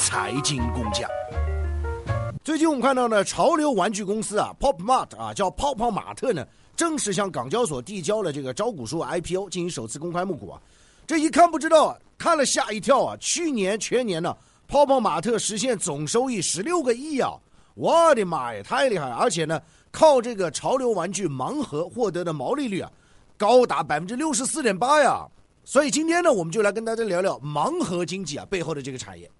财经工匠。最近我们看到呢，潮流玩具公司啊，Pop Mart 啊，叫泡泡玛特呢，正式向港交所递交了这个招股书 IPO 进行首次公开募股啊。这一看不知道，看了吓一跳啊！去年全年呢，泡泡玛特实现总收益十六个亿啊！我的妈呀，太厉害！而且呢，靠这个潮流玩具盲盒获得的毛利率啊，高达百分之六十四点八呀！所以今天呢，我们就来跟大家聊聊盲盒经济啊背后的这个产业。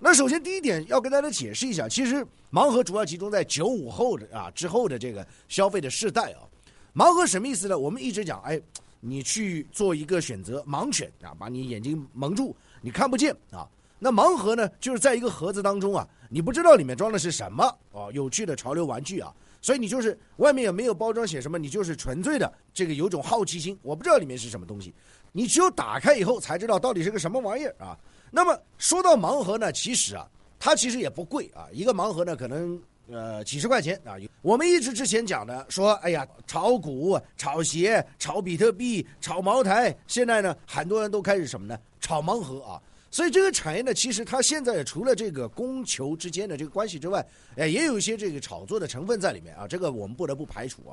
那首先第一点要跟大家解释一下，其实盲盒主要集中在九五后的啊之后的这个消费的世代啊。盲盒什么意思呢？我们一直讲，哎，你去做一个选择，盲选啊，把你眼睛蒙住，你看不见啊。那盲盒呢，就是在一个盒子当中啊，你不知道里面装的是什么哦，有趣的潮流玩具啊，所以你就是外面也没有包装写什么，你就是纯粹的这个有种好奇心，我不知道里面是什么东西，你只有打开以后才知道到底是个什么玩意儿啊。那么说到盲盒呢，其实啊，它其实也不贵啊，一个盲盒呢可能呃几十块钱啊。我们一直之前讲的说，哎呀，炒股、炒鞋、炒比特币、炒茅台，现在呢很多人都开始什么呢？炒盲盒啊。所以这个产业呢，其实它现在除了这个供求之间的这个关系之外，哎，也有一些这个炒作的成分在里面啊。这个我们不得不排除啊。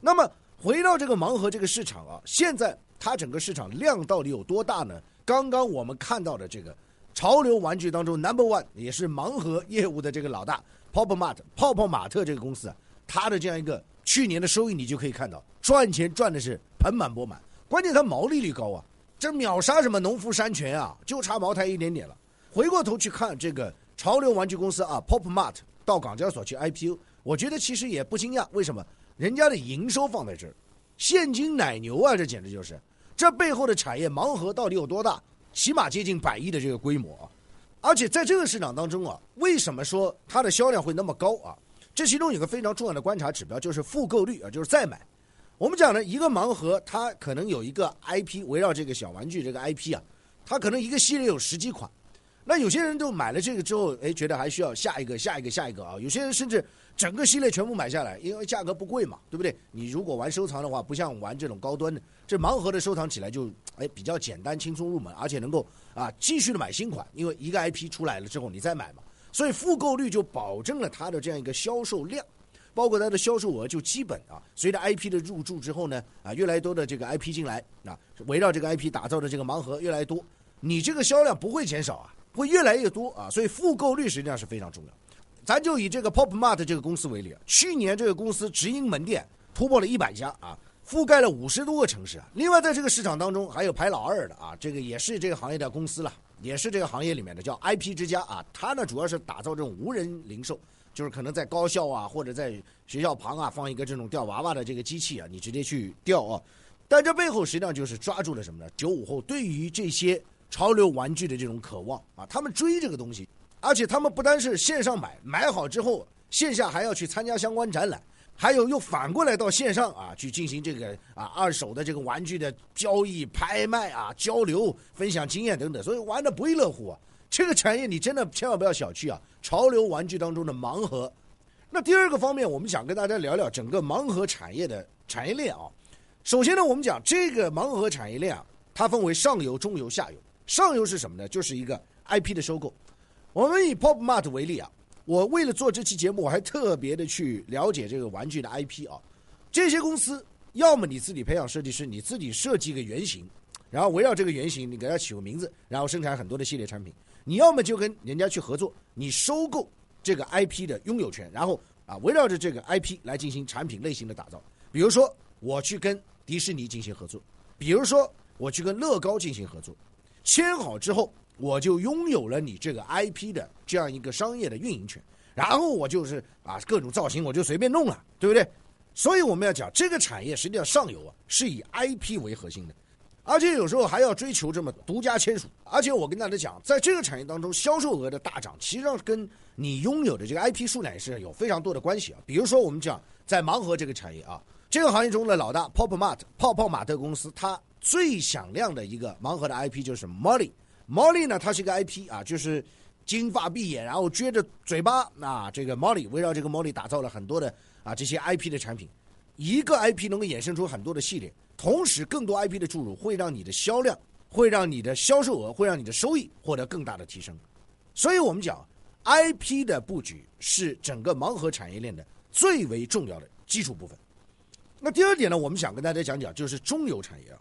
那么回到这个盲盒这个市场啊，现在它整个市场量到底有多大呢？刚刚我们看到的这个潮流玩具当中，Number One 也是盲盒业务的这个老大，Pop Mart 泡泡玛特这个公司啊，它的这样一个去年的收益，你就可以看到赚钱赚的是盆满钵满，关键它毛利率高啊，这秒杀什么农夫山泉啊，就差茅台一点点了。回过头去看这个潮流玩具公司啊，Pop Mart 到港交所去 IPO，我觉得其实也不惊讶，为什么？人家的营收放在这儿，现金奶牛啊，这简直就是。这背后的产业盲盒到底有多大？起码接近百亿的这个规模啊！而且在这个市场当中啊，为什么说它的销量会那么高啊？这其中有个非常重要的观察指标，就是复购率啊，就是再买。我们讲呢，一个盲盒它可能有一个 IP 围绕这个小玩具这个 IP 啊，它可能一个系列有十几款。那有些人就买了这个之后，哎，觉得还需要下一个、下一个、下一个啊。有些人甚至。整个系列全部买下来，因为价格不贵嘛，对不对？你如果玩收藏的话，不像玩这种高端的，这盲盒的收藏起来就哎比较简单、轻松入门，而且能够啊继续的买新款，因为一个 IP 出来了之后你再买嘛，所以复购率就保证了它的这样一个销售量，包括它的销售额就基本啊，随着 IP 的入驻之后呢，啊越来越多的这个 IP 进来啊，围绕这个 IP 打造的这个盲盒越来越多，你这个销量不会减少啊，会越来越多啊，所以复购率实际上是非常重要。咱就以这个 Pop Mart 这个公司为例，去年这个公司直营门店突破了一百家啊，覆盖了五十多个城市啊。另外，在这个市场当中还有排老二的啊，这个也是这个行业的公司了，也是这个行业里面的叫 IP 之家啊。它呢主要是打造这种无人零售，就是可能在高校啊或者在学校旁啊放一个这种吊娃娃的这个机器啊，你直接去吊啊。但这背后实际上就是抓住了什么呢？九五后对于这些潮流玩具的这种渴望啊，他们追这个东西。而且他们不单是线上买，买好之后线下还要去参加相关展览，还有又反过来到线上啊去进行这个啊二手的这个玩具的交易、拍卖啊交流、分享经验等等，所以玩的不亦乐乎啊！这个产业你真的千万不要小觑啊！潮流玩具当中的盲盒。那第二个方面，我们想跟大家聊聊整个盲盒产业的产业链啊。首先呢，我们讲这个盲盒产业链啊，它分为上游、中游、下游。上游是什么呢？就是一个 IP 的收购。我们以 Pop Mart 为例啊，我为了做这期节目，我还特别的去了解这个玩具的 IP 啊。这些公司要么你自己培养设计师，你自己设计一个原型，然后围绕这个原型，你给它起个名字，然后生产很多的系列产品。你要么就跟人家去合作，你收购这个 IP 的拥有权，然后啊围绕着这个 IP 来进行产品类型的打造。比如说我去跟迪士尼进行合作，比如说我去跟乐高进行合作，签好之后。我就拥有了你这个 IP 的这样一个商业的运营权，然后我就是啊各种造型我就随便弄了，对不对？所以我们要讲这个产业实际上上游啊是以 IP 为核心的，而且有时候还要追求这么独家签署。而且我跟大家讲，在这个产业当中，销售额的大涨，其实上跟你拥有的这个 IP 数量也是有非常多的关系啊。比如说我们讲在盲盒这个产业啊，这个行业中的老大 Pop Mart 泡泡玛特公司，它最响亮的一个盲盒的 IP 就是 Molly。Molly 呢，它是一个 IP 啊，就是金发碧眼，然后撅着嘴巴啊，这个 Molly 围绕这个 Molly 打造了很多的啊这些 IP 的产品，一个 IP 能够衍生出很多的系列，同时更多 IP 的注入会让你的销量会让你的销售额，会让你的收益获得更大的提升。所以我们讲，IP 的布局是整个盲盒产业链的最为重要的基础部分。那第二点呢，我们想跟大家讲讲，就是中游产业啊。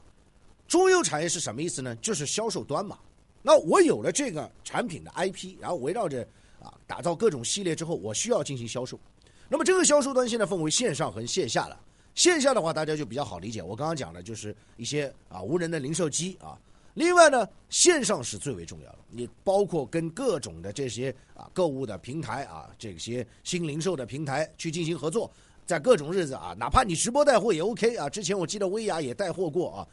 中游产业是什么意思呢？就是销售端嘛。那我有了这个产品的 IP，然后围绕着啊打造各种系列之后，我需要进行销售。那么这个销售端现在分为线上和线下了。线下的话，大家就比较好理解。我刚刚讲的就是一些啊无人的零售机啊。另外呢，线上是最为重要的。你包括跟各种的这些啊购物的平台啊，这些新零售的平台去进行合作，在各种日子啊，哪怕你直播带货也 OK 啊。之前我记得薇娅也带货过啊，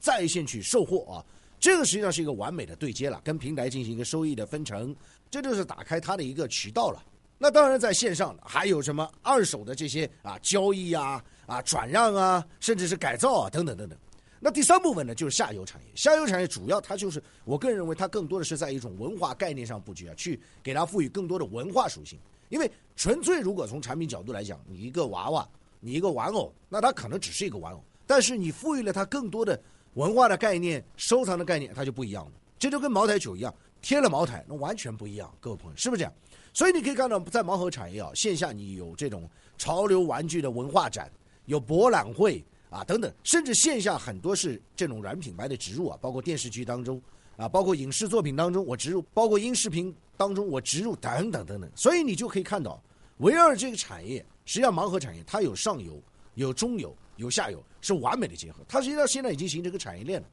在线去售货啊，这个实际上是一个完美的对接了，跟平台进行一个收益的分成，这就是打开它的一个渠道了。那当然在线上还有什么二手的这些啊交易啊。啊，转让啊，甚至是改造啊，等等等等。那第三部分呢，就是下游产业。下游产业主要它就是，我个人认为它更多的是在一种文化概念上布局啊，去给它赋予更多的文化属性。因为纯粹如果从产品角度来讲，你一个娃娃，你一个玩偶，那它可能只是一个玩偶。但是你赋予了它更多的文化的概念、收藏的概念，它就不一样了。这就跟茅台酒一样，贴了茅台，那完全不一样。各位朋友，是不是这样？所以你可以看到，在盲盒产业啊，线下你有这种潮流玩具的文化展。有博览会啊，等等，甚至线下很多是这种软品牌的植入啊，包括电视剧当中啊，包括影视作品当中我植入，包括音视频当中我植入等等等等。所以你就可以看到，围绕这个产业，实际上盲盒产业它有上游、有中游、有下游，是完美的结合。它实际上现在已经形成一个产业链了。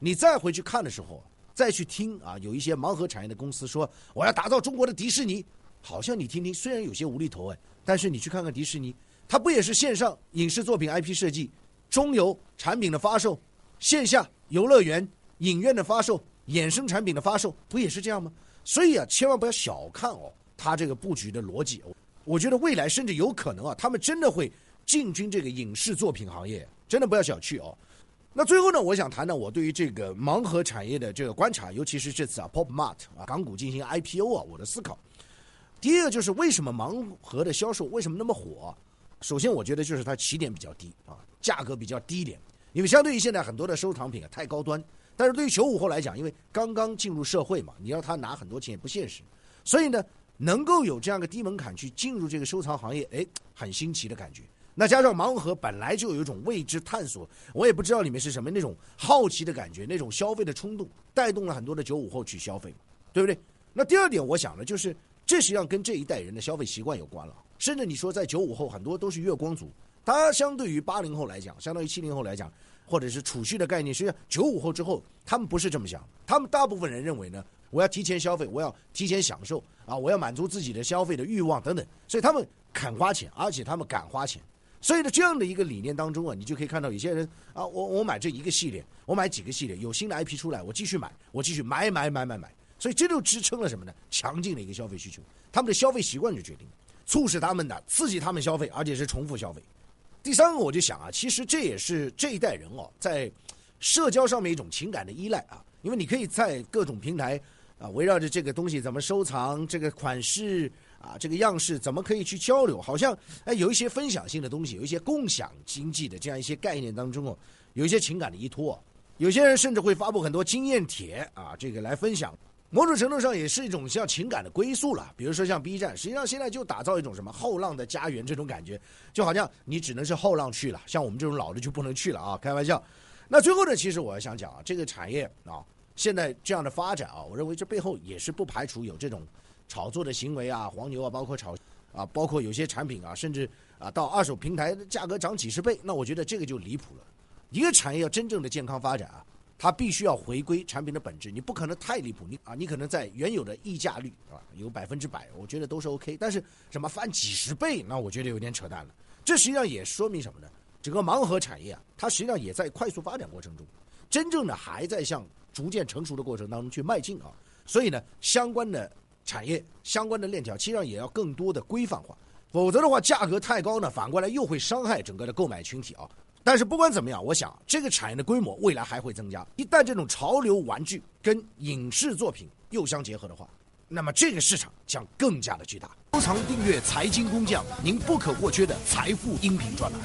你再回去看的时候，再去听啊，有一些盲盒产业的公司说我要打造中国的迪士尼，好像你听听，虽然有些无厘头哎，但是你去看看迪士尼。它不也是线上影视作品 IP 设计，中游产品的发售，线下游乐园、影院的发售，衍生产品的发售，不也是这样吗？所以啊，千万不要小看哦，它这个布局的逻辑。我觉得未来甚至有可能啊，他们真的会进军这个影视作品行业，真的不要小觑哦。那最后呢，我想谈谈我对于这个盲盒产业的这个观察，尤其是这次啊，Pop Mart 啊港股进行 IPO 啊，我的思考。第一个就是为什么盲盒的销售为什么那么火？首先，我觉得就是它起点比较低啊，价格比较低一点。因为相对于现在很多的收藏品啊太高端，但是对于九五后来讲，因为刚刚进入社会嘛，你要他拿很多钱也不现实。所以呢，能够有这样个低门槛去进入这个收藏行业，哎，很新奇的感觉。那加上盲盒本来就有一种未知探索，我也不知道里面是什么那种好奇的感觉，那种消费的冲动，带动了很多的九五后去消费，对不对？那第二点，我想呢，就是这实际上跟这一代人的消费习惯有关了。甚至你说在九五后很多都是月光族，他相对于八零后来讲，相当于七零后来讲，或者是储蓄的概念，实际上九五后之后他们不是这么想，他们大部分人认为呢，我要提前消费，我要提前享受啊，我要满足自己的消费的欲望等等，所以他们肯花钱，而且他们敢花钱，所以呢这样的一个理念当中啊，你就可以看到有些人啊，我我买这一个系列，我买几个系列，有新的 IP 出来，我继续买，我继续买买买买买，所以这就支撑了什么呢？强劲的一个消费需求，他们的消费习惯就决定。促使他们的刺激他们消费，而且是重复消费。第三个，我就想啊，其实这也是这一代人哦，在社交上面一种情感的依赖啊。因为你可以在各种平台啊，围绕着这个东西怎么收藏，这个款式啊，这个样式怎么可以去交流，好像哎有一些分享性的东西，有一些共享经济的这样一些概念当中哦，有一些情感的依托。有些人甚至会发布很多经验帖啊，这个来分享。某种程度上也是一种像情感的归宿了，比如说像 B 站，实际上现在就打造一种什么后浪的家园这种感觉，就好像你只能是后浪去了，像我们这种老的就不能去了啊，开玩笑。那最后呢，其实我要想讲啊，这个产业啊，现在这样的发展啊，我认为这背后也是不排除有这种炒作的行为啊，黄牛啊，包括炒啊，包括有些产品啊，甚至啊到二手平台的价格涨几十倍，那我觉得这个就离谱了。一个产业要真正的健康发展啊。它必须要回归产品的本质，你不可能太离谱，你啊，你可能在原有的溢价率啊有百分之百，我觉得都是 OK。但是什么翻几十倍，那我觉得有点扯淡了。这实际上也说明什么呢？整个盲盒产业啊，它实际上也在快速发展过程中，真正的还在向逐渐成熟的过程当中去迈进啊。所以呢，相关的产业、相关的链条，其实上也要更多的规范化，否则的话，价格太高呢，反过来又会伤害整个的购买群体啊。但是不管怎么样，我想这个产业的规模未来还会增加。一旦这种潮流玩具跟影视作品又相结合的话，那么这个市场将更加的巨大。收藏订阅财经工匠，您不可或缺的财富音频专栏。